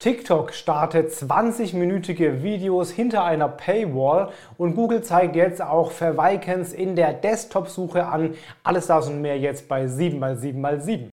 TikTok startet 20-minütige Videos hinter einer Paywall und Google zeigt jetzt auch Verweikens in der Desktop-Suche an. Alles das und mehr jetzt bei 7x7x7.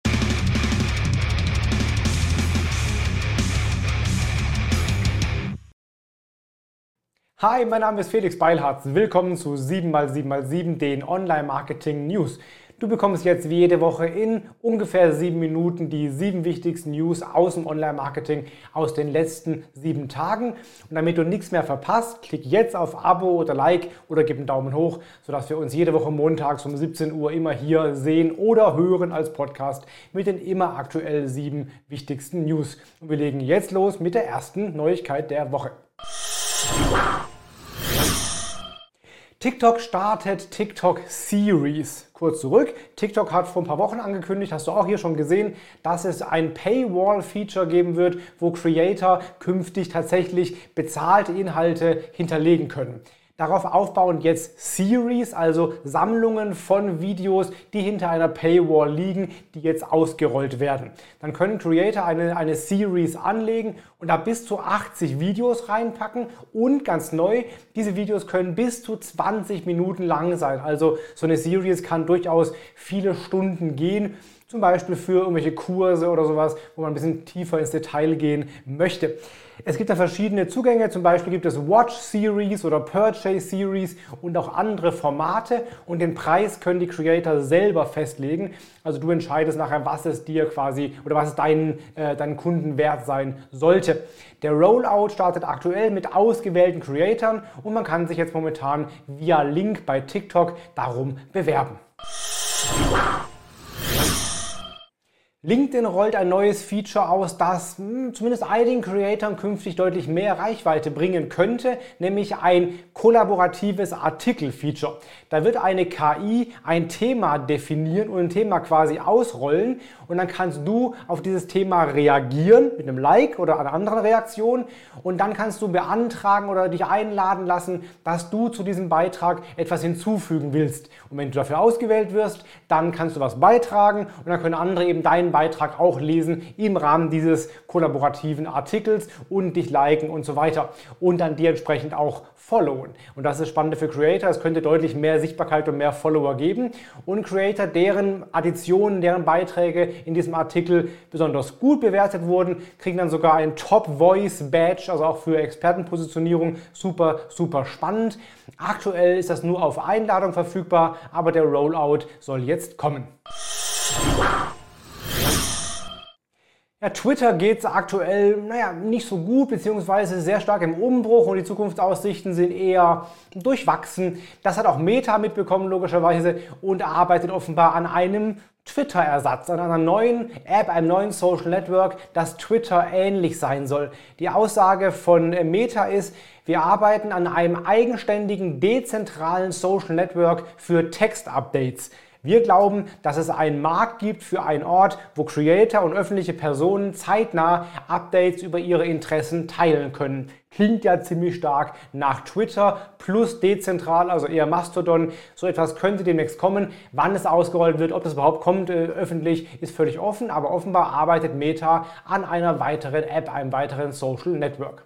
Hi, mein Name ist Felix Beilharz. Willkommen zu 7x7x7, den Online-Marketing-News. Du bekommst jetzt wie jede Woche in ungefähr sieben Minuten die sieben wichtigsten News aus dem Online-Marketing aus den letzten sieben Tagen. Und damit du nichts mehr verpasst, klick jetzt auf Abo oder Like oder gib einen Daumen hoch, sodass wir uns jede Woche montags um 17 Uhr immer hier sehen oder hören als Podcast mit den immer aktuell sieben wichtigsten News. Und wir legen jetzt los mit der ersten Neuigkeit der Woche. TikTok startet TikTok Series. Kurz zurück. TikTok hat vor ein paar Wochen angekündigt, hast du auch hier schon gesehen, dass es ein Paywall-Feature geben wird, wo Creator künftig tatsächlich bezahlte Inhalte hinterlegen können. Darauf aufbauend jetzt Series, also Sammlungen von Videos, die hinter einer Paywall liegen, die jetzt ausgerollt werden. Dann können Creator eine, eine Series anlegen und da bis zu 80 Videos reinpacken und ganz neu, diese Videos können bis zu 20 Minuten lang sein. Also so eine Series kann durchaus viele Stunden gehen zum Beispiel für irgendwelche Kurse oder sowas, wo man ein bisschen tiefer ins Detail gehen möchte. Es gibt da verschiedene Zugänge, zum Beispiel gibt es Watch Series oder Purchase Series und auch andere Formate und den Preis können die Creator selber festlegen. Also du entscheidest nachher, was es dir quasi oder was es deinen, äh, deinen Kunden wert sein sollte. Der Rollout startet aktuell mit ausgewählten Creatoren und man kann sich jetzt momentan via Link bei TikTok darum bewerben. LinkedIn rollt ein neues Feature aus, das hm, zumindest einigen Creatoren künftig deutlich mehr Reichweite bringen könnte, nämlich ein kollaboratives Artikel-Feature. Da wird eine KI ein Thema definieren und ein Thema quasi ausrollen und dann kannst du auf dieses Thema reagieren mit einem Like oder einer anderen Reaktion und dann kannst du beantragen oder dich einladen lassen, dass du zu diesem Beitrag etwas hinzufügen willst. Und wenn du dafür ausgewählt wirst, dann kannst du was beitragen und dann können andere eben deinen Beitrag auch lesen im Rahmen dieses kollaborativen Artikels und dich liken und so weiter. Und dann dir entsprechend auch followen. Und das ist spannend für Creator. Es könnte deutlich mehr Sichtbarkeit und mehr Follower geben. Und Creator, deren Additionen, deren Beiträge in diesem Artikel besonders gut bewertet wurden, kriegen dann sogar ein Top Voice Badge, also auch für Expertenpositionierung. Super, super spannend. Aktuell ist das nur auf Einladung verfügbar, aber der Rollout soll jetzt kommen. Ja, Twitter geht es aktuell, naja, nicht so gut, beziehungsweise sehr stark im Umbruch und die Zukunftsaussichten sind eher durchwachsen. Das hat auch Meta mitbekommen, logischerweise, und arbeitet offenbar an einem Twitter-Ersatz, an einer neuen App, einem neuen Social Network, das Twitter ähnlich sein soll. Die Aussage von Meta ist, wir arbeiten an einem eigenständigen, dezentralen Social Network für Text-Updates. Wir glauben, dass es einen Markt gibt für einen Ort, wo Creator und öffentliche Personen zeitnah Updates über ihre Interessen teilen können. Klingt ja ziemlich stark nach Twitter plus dezentral, also eher Mastodon. So etwas könnte demnächst kommen. Wann es ausgerollt wird, ob das überhaupt kommt äh, öffentlich, ist völlig offen. Aber offenbar arbeitet Meta an einer weiteren App, einem weiteren Social Network.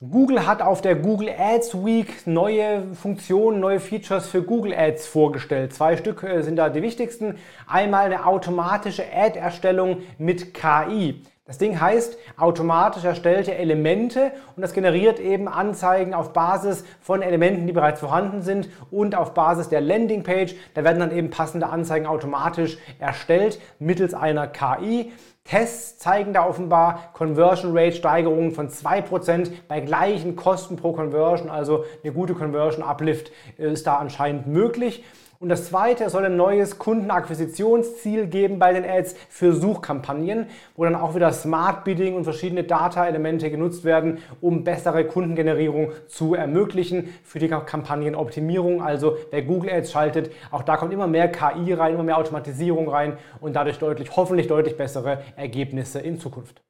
Google hat auf der Google Ads Week neue Funktionen, neue Features für Google Ads vorgestellt. Zwei Stück äh, sind da die wichtigsten. Einmal eine automatische Ad-Erstellung mit KI. Das Ding heißt automatisch erstellte Elemente und das generiert eben Anzeigen auf Basis von Elementen, die bereits vorhanden sind und auf Basis der Landingpage. Da werden dann eben passende Anzeigen automatisch erstellt mittels einer KI. Tests zeigen da offenbar Conversion Rate Steigerungen von 2% bei gleichen Kosten pro Conversion, also eine gute Conversion Uplift ist da anscheinend möglich. Und das zweite, es soll ein neues Kundenakquisitionsziel geben bei den Ads für Suchkampagnen, wo dann auch wieder Smart Bidding und verschiedene Data-Elemente genutzt werden, um bessere Kundengenerierung zu ermöglichen für die Kampagnenoptimierung. Also wer Google Ads schaltet, auch da kommt immer mehr KI rein, immer mehr Automatisierung rein und dadurch deutlich, hoffentlich deutlich bessere Ergebnisse in Zukunft.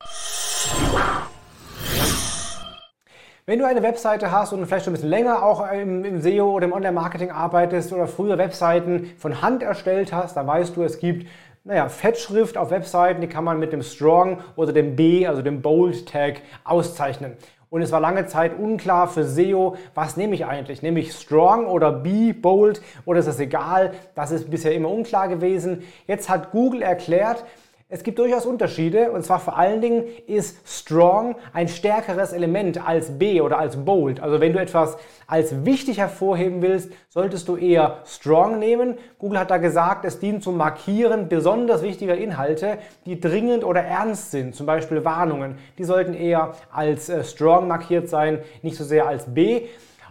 Wenn du eine Webseite hast und vielleicht schon ein bisschen länger auch im, im SEO oder im Online-Marketing arbeitest oder früher Webseiten von Hand erstellt hast, dann weißt du, es gibt Naja, Fettschrift auf Webseiten, die kann man mit dem Strong oder dem B, also dem Bold Tag, auszeichnen. Und es war lange Zeit unklar für SEO, was nehme ich eigentlich? Nehme ich Strong oder B, Bold oder ist das egal? Das ist bisher immer unklar gewesen. Jetzt hat Google erklärt, es gibt durchaus Unterschiede und zwar vor allen Dingen ist Strong ein stärkeres Element als B oder als Bold. Also wenn du etwas als wichtig hervorheben willst, solltest du eher Strong nehmen. Google hat da gesagt, es dient zum Markieren besonders wichtiger Inhalte, die dringend oder ernst sind, zum Beispiel Warnungen. Die sollten eher als äh, Strong markiert sein, nicht so sehr als B.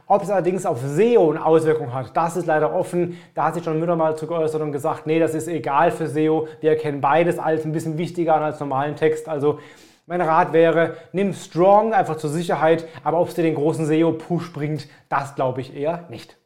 Ob es allerdings auf SEO eine Auswirkung hat, das ist leider offen. Da hat sich John Müller mal zu geäußert und gesagt, nee, das ist egal für SEO. Wir erkennen beides als ein bisschen wichtiger als normalen Text. Also mein Rat wäre, nimm Strong einfach zur Sicherheit, aber ob es dir den großen SEO-Push bringt, das glaube ich eher nicht.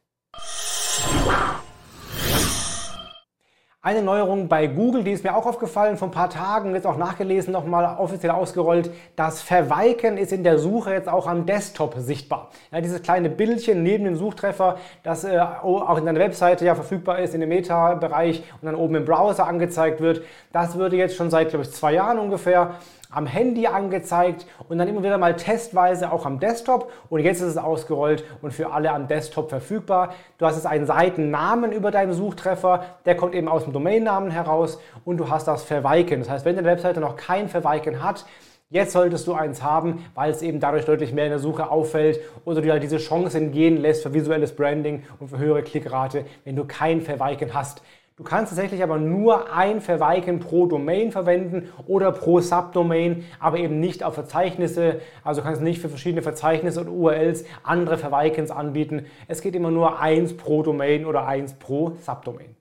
Eine Neuerung bei Google, die ist mir auch aufgefallen vor ein paar Tagen, jetzt auch nachgelesen, nochmal offiziell ausgerollt. Das Verweiken ist in der Suche jetzt auch am Desktop sichtbar. Ja, dieses kleine Bildchen neben dem Suchtreffer, das äh, auch in deiner Webseite ja verfügbar ist, in dem Meta-Bereich und dann oben im Browser angezeigt wird, das würde jetzt schon seit, glaube ich, zwei Jahren ungefähr am Handy angezeigt und dann immer wieder mal testweise auch am Desktop. Und jetzt ist es ausgerollt und für alle am Desktop verfügbar. Du hast jetzt einen Seitennamen über deinen Suchtreffer, der kommt eben aus dem Domainnamen heraus und du hast das Verweiken. Das heißt, wenn deine Webseite noch kein Verweiken hat, Jetzt solltest du eins haben, weil es eben dadurch deutlich mehr in der Suche auffällt oder du halt diese Chance entgehen lässt für visuelles Branding und für höhere Klickrate, wenn du kein Verweiken hast. Du kannst tatsächlich aber nur ein Verweiken pro Domain verwenden oder pro Subdomain, aber eben nicht auf Verzeichnisse. Also kannst nicht für verschiedene Verzeichnisse und URLs andere Verweikens anbieten. Es geht immer nur eins pro Domain oder eins pro Subdomain.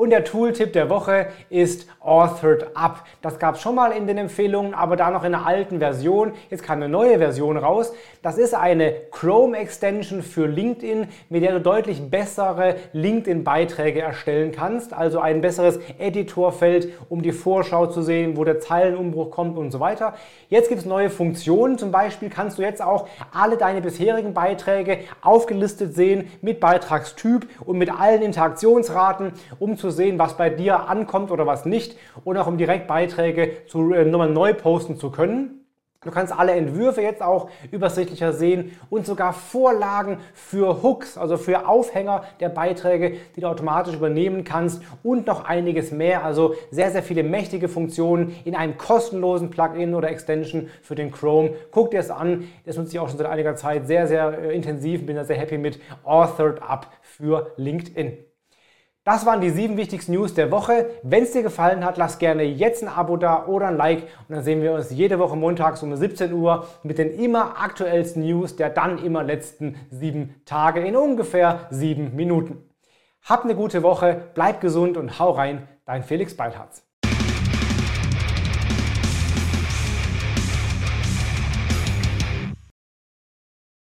Und der Tooltip der Woche ist Authored Up. Das gab es schon mal in den Empfehlungen, aber da noch in einer alten Version. Jetzt kam eine neue Version raus. Das ist eine Chrome-Extension für LinkedIn, mit der du deutlich bessere LinkedIn-Beiträge erstellen kannst. Also ein besseres Editorfeld, um die Vorschau zu sehen, wo der Zeilenumbruch kommt und so weiter. Jetzt gibt es neue Funktionen. Zum Beispiel kannst du jetzt auch alle deine bisherigen Beiträge aufgelistet sehen mit Beitragstyp und mit allen Interaktionsraten, um zu sehen, was bei dir ankommt oder was nicht und auch um direkt Beiträge zu, äh, nochmal neu posten zu können. Du kannst alle Entwürfe jetzt auch übersichtlicher sehen und sogar Vorlagen für Hooks, also für Aufhänger der Beiträge, die du automatisch übernehmen kannst und noch einiges mehr. Also sehr, sehr viele mächtige Funktionen in einem kostenlosen Plugin oder Extension für den Chrome. Guck dir es an. Das nutze ich auch schon seit einiger Zeit sehr, sehr äh, intensiv. Bin da sehr happy mit Authored Up für LinkedIn. Das waren die sieben wichtigsten News der Woche. Wenn es dir gefallen hat, lass gerne jetzt ein Abo da oder ein Like und dann sehen wir uns jede Woche montags um 17 Uhr mit den immer aktuellsten News der dann immer letzten sieben Tage in ungefähr sieben Minuten. Hab eine gute Woche, bleib gesund und hau rein, dein Felix Beilharz.